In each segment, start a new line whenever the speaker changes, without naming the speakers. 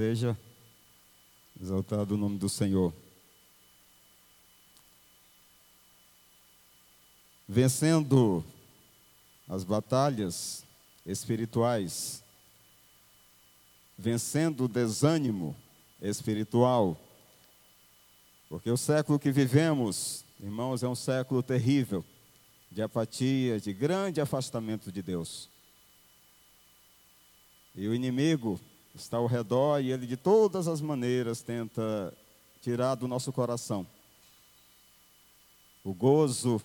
seja exaltado o nome do Senhor. Vencendo as batalhas espirituais, vencendo o desânimo espiritual, porque o século que vivemos, irmãos, é um século terrível de apatia, de grande afastamento de Deus. E o inimigo está ao redor e ele de todas as maneiras tenta tirar do nosso coração o gozo,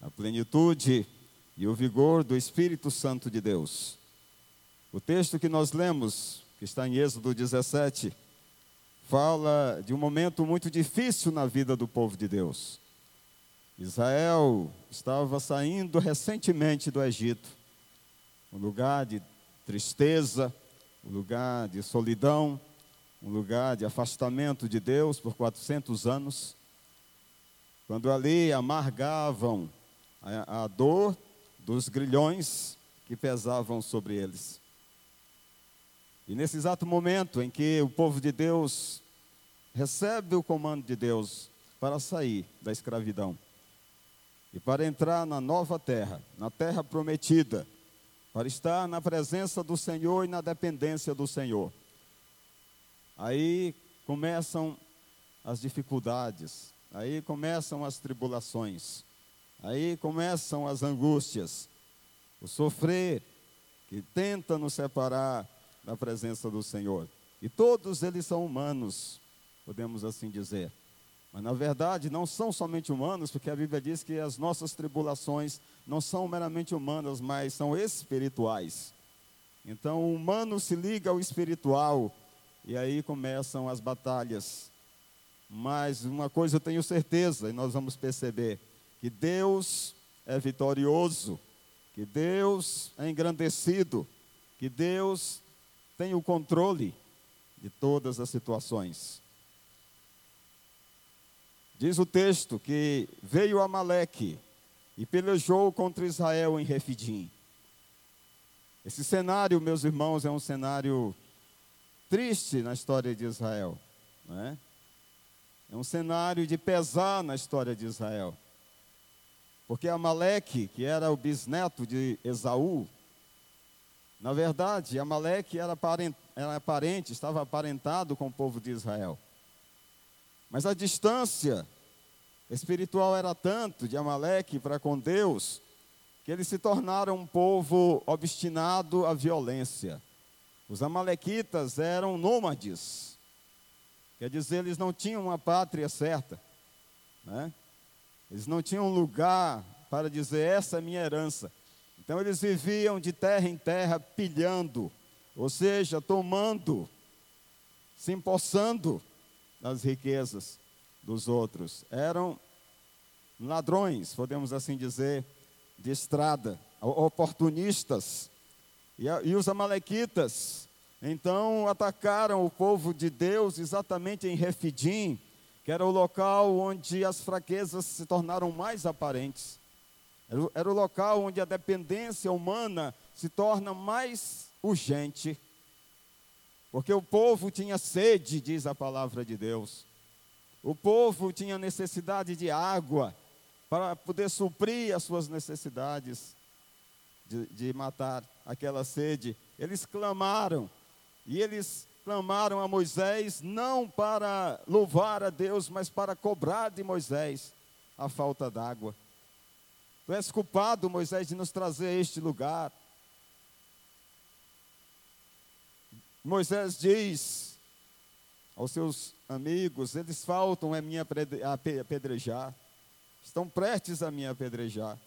a plenitude e o vigor do Espírito Santo de Deus. O texto que nós lemos, que está em Êxodo 17, fala de um momento muito difícil na vida do povo de Deus. Israel estava saindo recentemente do Egito, um lugar de tristeza, um lugar de solidão, um lugar de afastamento de Deus por 400 anos, quando ali amargavam a, a dor dos grilhões que pesavam sobre eles. E nesse exato momento em que o povo de Deus recebe o comando de Deus para sair da escravidão e para entrar na nova terra, na terra prometida, para estar na presença do Senhor e na dependência do Senhor. Aí começam as dificuldades, aí começam as tribulações, aí começam as angústias, o sofrer que tenta nos separar da presença do Senhor. E todos eles são humanos, podemos assim dizer. Mas na verdade não são somente humanos, porque a Bíblia diz que as nossas tribulações não são meramente humanas, mas são espirituais. Então o humano se liga ao espiritual e aí começam as batalhas. Mas uma coisa eu tenho certeza, e nós vamos perceber, que Deus é vitorioso, que Deus é engrandecido, que Deus tem o controle de todas as situações. Diz o texto que veio Amaleque e pelejou contra Israel em Refidim. Esse cenário, meus irmãos, é um cenário triste na história de Israel. É? é um cenário de pesar na história de Israel. Porque Amaleque, que era o bisneto de Esaú, na verdade, Amaleque era, era parente, estava aparentado com o povo de Israel. Mas a distância espiritual era tanto de Amaleque para com Deus, que eles se tornaram um povo obstinado à violência. Os amalequitas eram nômades, quer dizer, eles não tinham uma pátria certa, né? eles não tinham um lugar para dizer: essa é minha herança. Então eles viviam de terra em terra, pilhando, ou seja, tomando, se empossando das riquezas dos outros. Eram ladrões, podemos assim dizer, de estrada, oportunistas. E, e os amalequitas, então, atacaram o povo de Deus exatamente em Refidim, que era o local onde as fraquezas se tornaram mais aparentes. Era, o local onde a dependência humana se torna mais urgente. Porque o povo tinha sede, diz a palavra de Deus. O povo tinha necessidade de água para poder suprir as suas necessidades de, de matar aquela sede. Eles clamaram, e eles clamaram a Moisés não para louvar a Deus, mas para cobrar de Moisés a falta d'água. Tu és culpado, Moisés, de nos trazer a este lugar. Moisés diz aos seus amigos: eles faltam a me apedrejar, estão prestes a me apedrejar.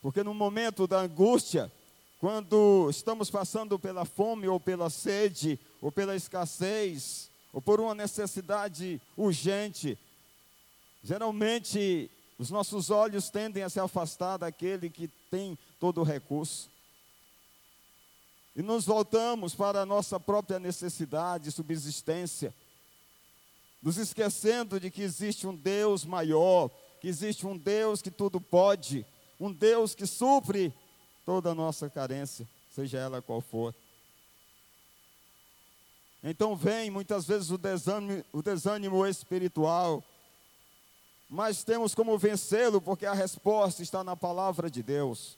Porque no momento da angústia, quando estamos passando pela fome ou pela sede, ou pela escassez, ou por uma necessidade urgente, geralmente os nossos olhos tendem a se afastar daquele que tem todo o recurso e nos voltamos para a nossa própria necessidade, subsistência, nos esquecendo de que existe um Deus maior, que existe um Deus que tudo pode, um Deus que supre toda a nossa carência, seja ela qual for. Então vem muitas vezes o desânimo, o desânimo espiritual, mas temos como vencê-lo, porque a resposta está na palavra de Deus.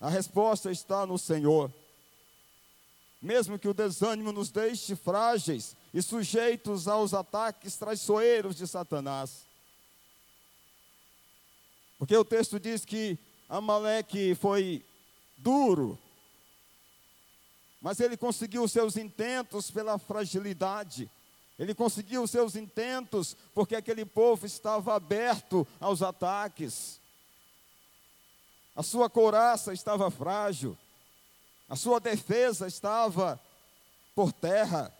A resposta está no Senhor. Mesmo que o desânimo nos deixe frágeis e sujeitos aos ataques traiçoeiros de Satanás. Porque o texto diz que Amaleque foi duro, mas ele conseguiu seus intentos pela fragilidade. Ele conseguiu seus intentos porque aquele povo estava aberto aos ataques. A sua couraça estava frágil. A sua defesa estava por terra.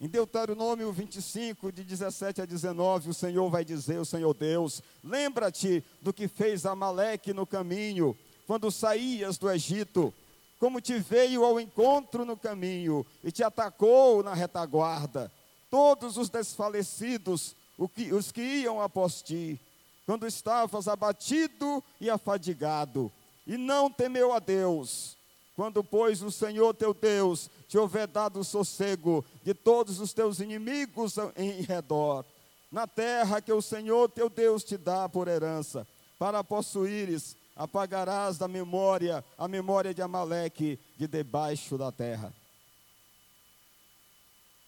Em Deuteronômio 25, de 17 a 19, o Senhor vai dizer, o Senhor Deus, lembra-te do que fez Amaleque no caminho, quando saías do Egito, como te veio ao encontro no caminho e te atacou na retaguarda. Todos os desfalecidos, os que iam após ti, quando estavas abatido e afadigado, e não temeu a Deus, quando, pois, o Senhor teu Deus te houver dado sossego de todos os teus inimigos em redor, na terra que o Senhor teu Deus te dá por herança, para possuíres, apagarás da memória a memória de Amaleque de debaixo da terra.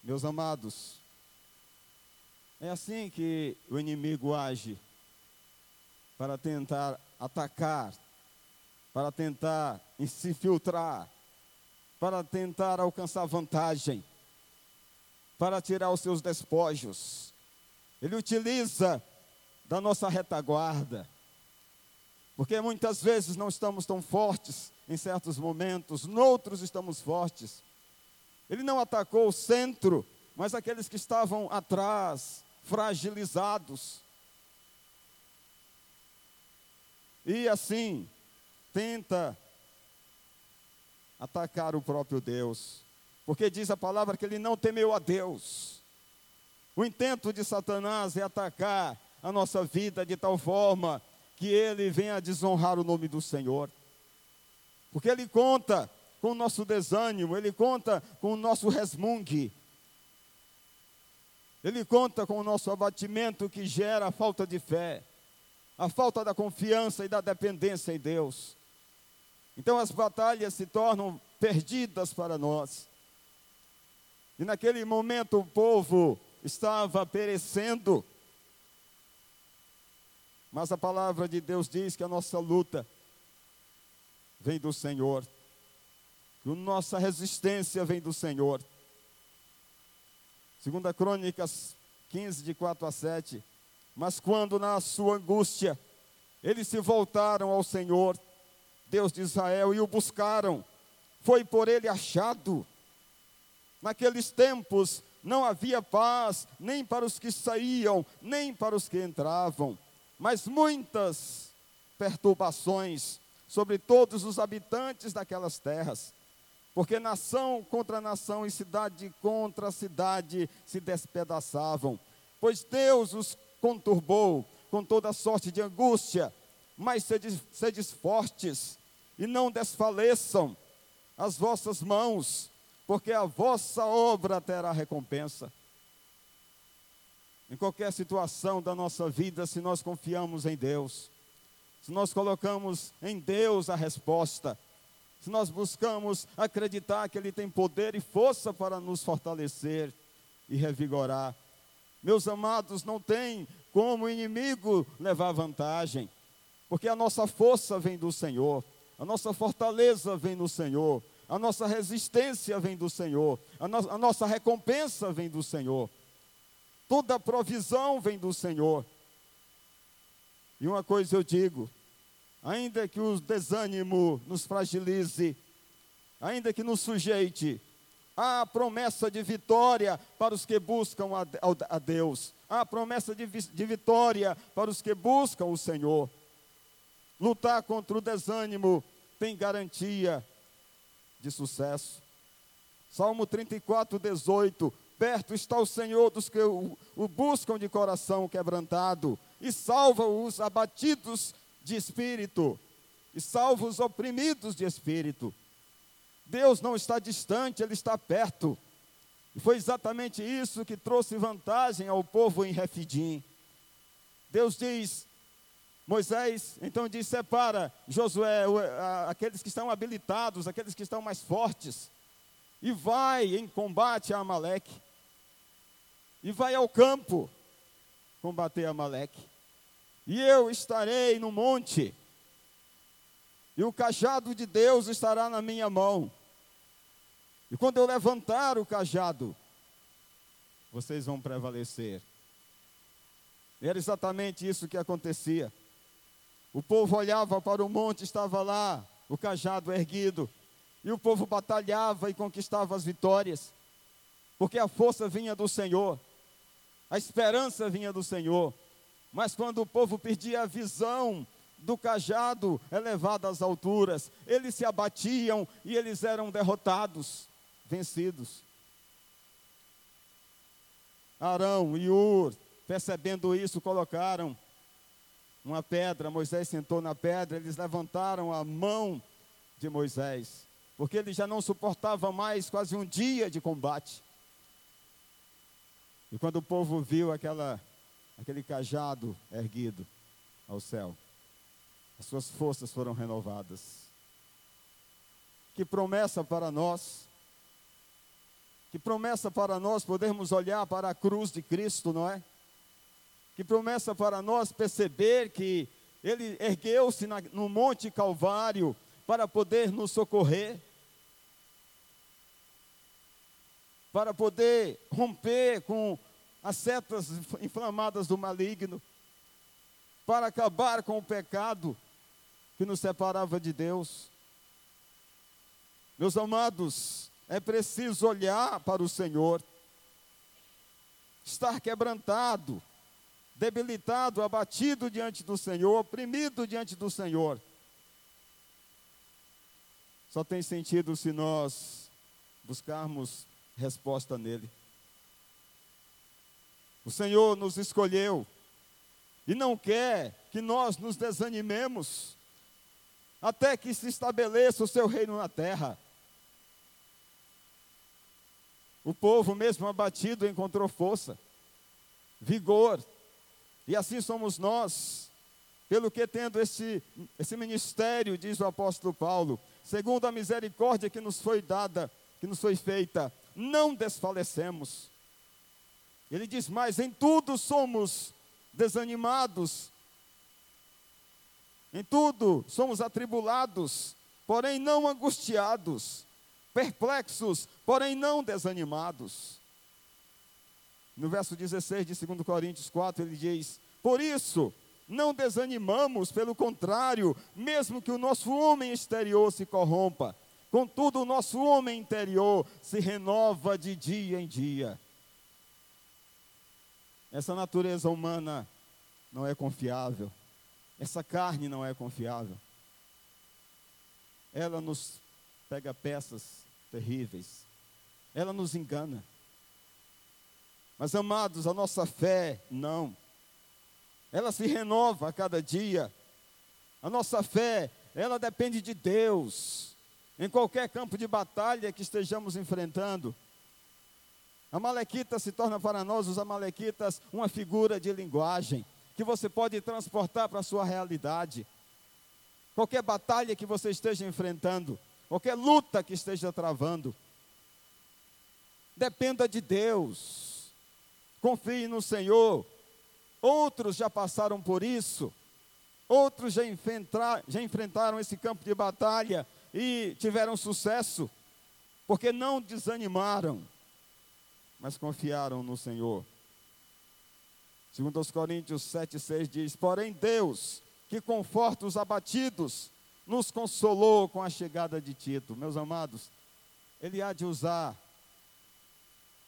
Meus amados, é assim que o inimigo age para tentar atacar para tentar se filtrar, para tentar alcançar vantagem, para tirar os seus despojos. Ele utiliza da nossa retaguarda, porque muitas vezes não estamos tão fortes em certos momentos, noutros estamos fortes. Ele não atacou o centro, mas aqueles que estavam atrás, fragilizados. E assim, tenta atacar o próprio Deus, porque diz a palavra que ele não temeu a Deus. O intento de Satanás é atacar a nossa vida de tal forma que ele venha desonrar o nome do Senhor. Porque ele conta com o nosso desânimo, ele conta com o nosso resmungue. Ele conta com o nosso abatimento que gera a falta de fé, a falta da confiança e da dependência em Deus. Então as batalhas se tornam perdidas para nós. E naquele momento o povo estava perecendo. Mas a palavra de Deus diz que a nossa luta vem do Senhor. Que a nossa resistência vem do Senhor. Segunda Crônicas 15, de 4 a 7. Mas quando na sua angústia eles se voltaram ao Senhor, Deus de Israel, e o buscaram. Foi por ele achado. Naqueles tempos não havia paz, nem para os que saíam, nem para os que entravam, mas muitas perturbações sobre todos os habitantes daquelas terras. Porque nação contra nação e cidade contra cidade se despedaçavam. Pois Deus os conturbou com toda sorte de angústia, mas sedes, sedes fortes e não desfaleçam as vossas mãos, porque a vossa obra terá recompensa. Em qualquer situação da nossa vida, se nós confiamos em Deus, se nós colocamos em Deus a resposta, se nós buscamos acreditar que Ele tem poder e força para nos fortalecer e revigorar, meus amados, não tem como o inimigo levar vantagem, porque a nossa força vem do Senhor. A nossa fortaleza vem do Senhor. A nossa resistência vem do Senhor. A, no, a nossa recompensa vem do Senhor. Toda a provisão vem do Senhor. E uma coisa eu digo: ainda que o desânimo nos fragilize, ainda que nos sujeite, há a promessa de vitória para os que buscam a, Deus, há a promessa de, de vitória para os que buscam o Senhor. Lutar contra o desânimo tem garantia de sucesso. Salmo 34, 18. Perto está o Senhor dos que o, o buscam de coração quebrantado, e salva os abatidos de espírito, e salva os oprimidos de espírito. Deus não está distante, Ele está perto. E foi exatamente isso que trouxe vantagem ao povo em Refidim. Deus diz: Moisés, então diz: separa Josué, aqueles que estão habilitados, aqueles que estão mais fortes, e vai em combate a Amaleque. E vai ao campo combater Amaleque. E eu estarei no monte, e o cajado de Deus estará na minha mão. E quando eu levantar o cajado, vocês vão prevalecer. Era exatamente isso que acontecia. O povo olhava para o monte, estava lá o cajado erguido, e o povo batalhava e conquistava as vitórias, porque a força vinha do Senhor, a esperança vinha do Senhor. Mas quando o povo perdia a visão do cajado elevado às alturas, eles se abatiam e eles eram derrotados vencidos. Arão e Ur, percebendo isso, colocaram uma pedra. Moisés sentou na pedra, eles levantaram a mão de Moisés, porque ele já não suportava mais quase um dia de combate. E quando o povo viu aquela, aquele cajado erguido ao céu, as suas forças foram renovadas. Que promessa para nós que promessa para nós podermos olhar para a cruz de Cristo, não é? Que promessa para nós perceber que Ele ergueu-se no Monte Calvário para poder nos socorrer, para poder romper com as setas inflamadas do maligno, para acabar com o pecado que nos separava de Deus. Meus amados, é preciso olhar para o Senhor, estar quebrantado, debilitado, abatido diante do Senhor, oprimido diante do Senhor. Só tem sentido se nós buscarmos resposta nele. O Senhor nos escolheu e não quer que nós nos desanimemos até que se estabeleça o seu reino na terra. O povo, mesmo abatido, encontrou força, vigor, e assim somos nós. Pelo que tendo esse, esse ministério, diz o apóstolo Paulo, segundo a misericórdia que nos foi dada, que nos foi feita, não desfalecemos. Ele diz mais: em tudo somos desanimados, em tudo somos atribulados, porém não angustiados, perplexos, porém não desanimados. No verso 16 de 2 Coríntios 4, ele diz: Por isso, não desanimamos, pelo contrário, mesmo que o nosso homem exterior se corrompa, contudo, o nosso homem interior se renova de dia em dia. Essa natureza humana não é confiável, essa carne não é confiável. Ela nos pega peças terríveis. Ela nos engana. Mas, amados, a nossa fé, não. Ela se renova a cada dia. A nossa fé, ela depende de Deus. Em qualquer campo de batalha que estejamos enfrentando. A Malequita se torna para nós, os Amalequitas, uma figura de linguagem que você pode transportar para a sua realidade. Qualquer batalha que você esteja enfrentando, qualquer luta que esteja travando. Dependa de Deus. Confie no Senhor. Outros já passaram por isso. Outros já, já enfrentaram esse campo de batalha e tiveram sucesso, porque não desanimaram, mas confiaram no Senhor. Segundo os Coríntios 7,6 diz: Porém, Deus, que conforta os abatidos, nos consolou com a chegada de Tito. Meus amados, ele há de usar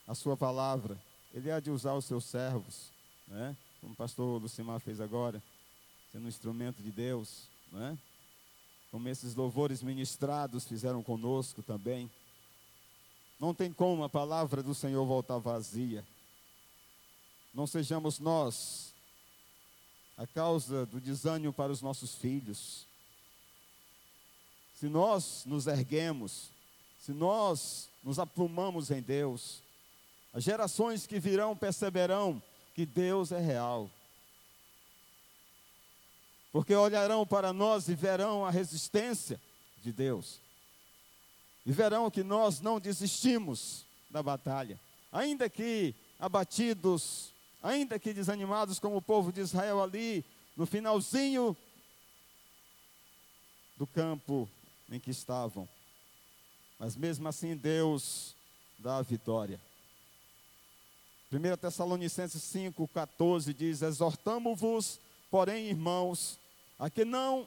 a sua palavra, ele há de usar os seus servos, né? como o pastor Lucimar fez agora, sendo um instrumento de Deus, né? como esses louvores ministrados fizeram conosco também. Não tem como a palavra do Senhor voltar vazia. Não sejamos nós a causa do desânimo para os nossos filhos se nós nos erguemos, se nós nos aprumamos em Deus, as gerações que virão perceberão que Deus é real. Porque olharão para nós e verão a resistência de Deus. E verão que nós não desistimos da batalha. Ainda que abatidos, ainda que desanimados, como o povo de Israel ali, no finalzinho do campo em que estavam. Mas mesmo assim, Deus dá a vitória. 1 Tessalonicenses 5, 14 diz: Exortamo-vos, porém, irmãos, a que não,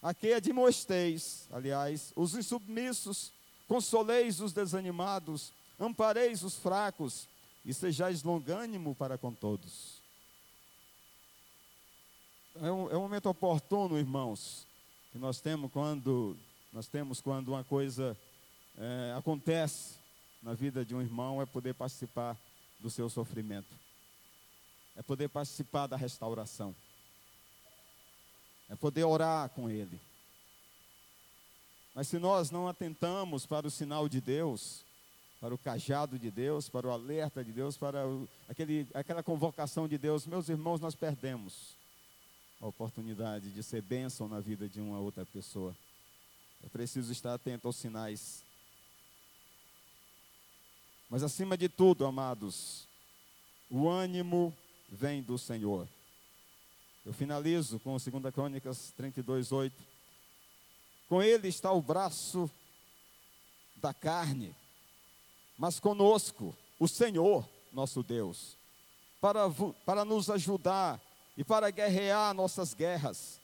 a que admoesteis, aliás, os insubmissos, consoleis os desanimados, ampareis os fracos, e sejais longânimo para com todos. É um, é um momento oportuno, irmãos, que nós temos quando nós temos quando uma coisa é, acontece na vida de um irmão é poder participar do seu sofrimento, é poder participar da restauração, é poder orar com ele. Mas se nós não atentamos para o sinal de Deus, para o cajado de Deus, para o alerta de Deus, para o, aquele, aquela convocação de Deus, meus irmãos, nós perdemos a oportunidade de ser bênção na vida de uma outra pessoa. É preciso estar atento aos sinais mas acima de tudo, amados, o ânimo vem do Senhor. Eu finalizo com 2 Crônicas 32, 8. Com ele está o braço da carne, mas conosco o Senhor, nosso Deus, para, para nos ajudar e para guerrear nossas guerras.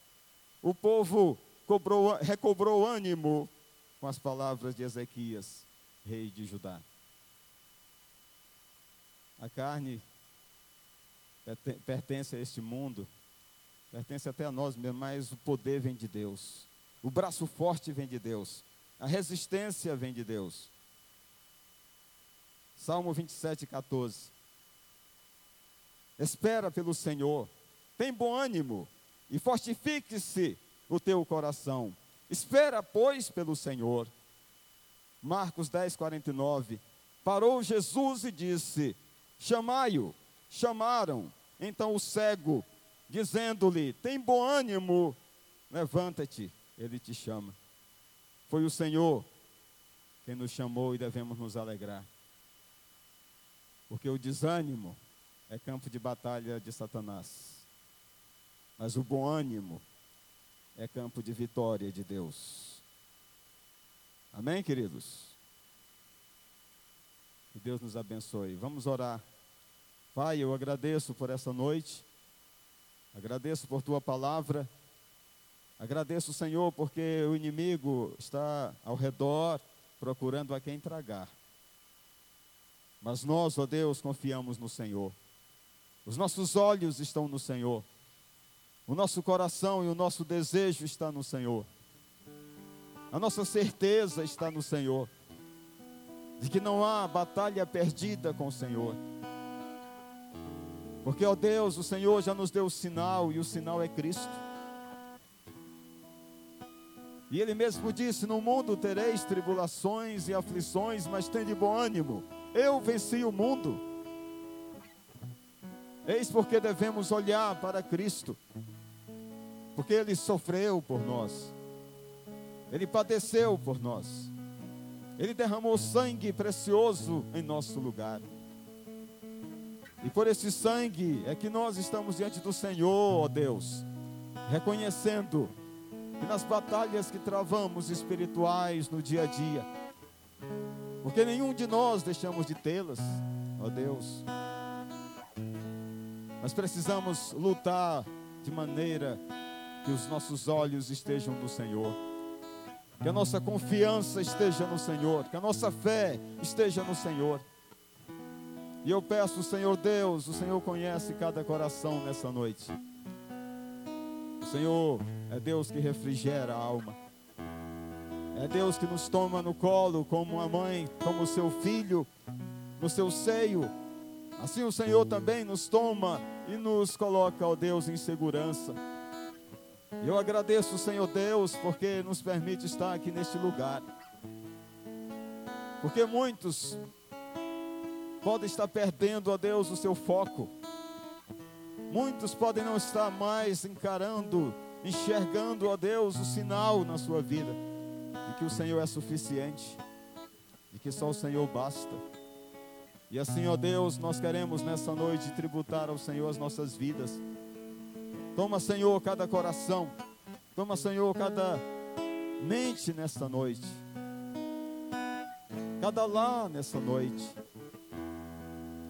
O povo cobrou, recobrou ânimo com as palavras de Ezequias, rei de Judá. A carne pertence a este mundo, pertence até a nós mesmos, mas o poder vem de Deus. O braço forte vem de Deus. A resistência vem de Deus. Salmo 27, 14. Espera pelo Senhor, tem bom ânimo e fortifique-se o teu coração. Espera, pois, pelo Senhor. Marcos 10, 49. Parou Jesus e disse: Chamai-o. Chamaram então o cego, dizendo-lhe: Tem bom ânimo, levanta-te, ele te chama. Foi o Senhor quem nos chamou e devemos nos alegrar. Porque o desânimo é campo de batalha de Satanás. Mas o bom ânimo é campo de vitória de Deus. Amém, queridos? Que Deus nos abençoe. Vamos orar. Pai, eu agradeço por essa noite. Agradeço por tua palavra. Agradeço, Senhor, porque o inimigo está ao redor procurando a quem tragar. Mas nós, ó Deus, confiamos no Senhor. Os nossos olhos estão no Senhor. O nosso coração e o nosso desejo está no Senhor. A nossa certeza está no Senhor de que não há batalha perdida com o Senhor. Porque, ó Deus, o Senhor já nos deu o sinal e o sinal é Cristo. E Ele mesmo disse: No mundo tereis tribulações e aflições, mas tem de bom ânimo. Eu venci o mundo. Eis porque devemos olhar para Cristo, porque Ele sofreu por nós, Ele padeceu por nós. Ele derramou sangue precioso em nosso lugar. E por esse sangue é que nós estamos diante do Senhor, ó Deus, reconhecendo que nas batalhas que travamos espirituais no dia a dia, porque nenhum de nós deixamos de tê-las, ó Deus, nós precisamos lutar de maneira que os nossos olhos estejam no Senhor que a nossa confiança esteja no Senhor, que a nossa fé esteja no Senhor. E eu peço, Senhor Deus, o Senhor conhece cada coração nessa noite. O Senhor é Deus que refrigera a alma. É Deus que nos toma no colo como uma mãe, como seu filho, no seu seio. Assim o Senhor também nos toma e nos coloca, ó Deus, em segurança. Eu agradeço, Senhor Deus, porque nos permite estar aqui neste lugar. Porque muitos podem estar perdendo, ó Deus, o seu foco. Muitos podem não estar mais encarando, enxergando, ó Deus, o sinal na sua vida de que o Senhor é suficiente, de que só o Senhor basta. E assim, ó Deus, nós queremos nessa noite tributar ao Senhor as nossas vidas. Toma, Senhor, cada coração. Toma, Senhor, cada mente nesta noite. Cada lar nessa noite.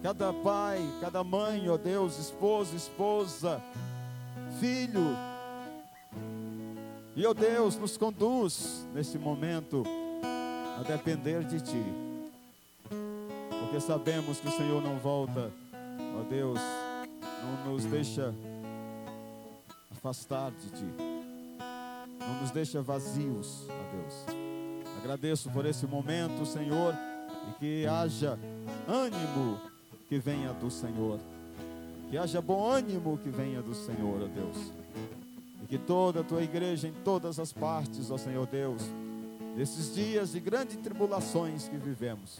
Cada pai, cada mãe, ó Deus, esposo, esposa, filho. E, ó Deus, nos conduz nesse momento a depender de Ti. Porque sabemos que o Senhor não volta, ó Deus, não nos deixa afastar de Ti. Não nos deixa vazios, ó Deus. Agradeço por esse momento, Senhor, e que haja ânimo que venha do Senhor. Que haja bom ânimo que venha do Senhor, ó Deus. E que toda a tua igreja, em todas as partes, ó Senhor Deus, nesses dias de grandes tribulações que vivemos,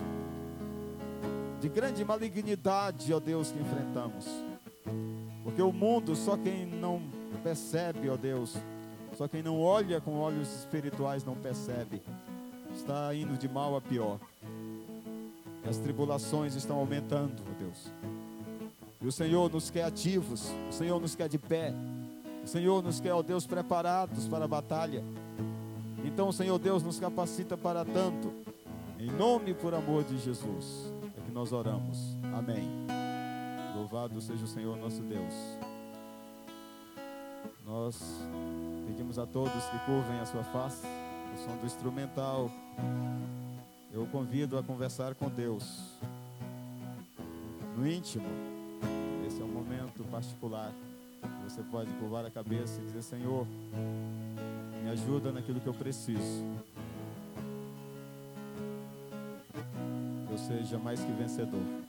de grande malignidade, ó Deus, que enfrentamos. Porque o mundo, só quem não percebe, ó Deus, só quem não olha com olhos espirituais não percebe, está indo de mal a pior. As tribulações estão aumentando, ó Deus. E o Senhor nos quer ativos, o Senhor nos quer de pé, o Senhor nos quer, ó Deus, preparados para a batalha. Então, Senhor Deus, nos capacita para tanto. Em nome por amor de Jesus, é que nós oramos. Amém. Louvado seja o Senhor nosso Deus. Nós pedimos a todos que curvem a sua face, o som do instrumental. Eu o convido a conversar com Deus no íntimo. Esse é um momento particular. Você pode curvar a cabeça e dizer: Senhor, me ajuda naquilo que eu preciso. Que eu seja mais que vencedor.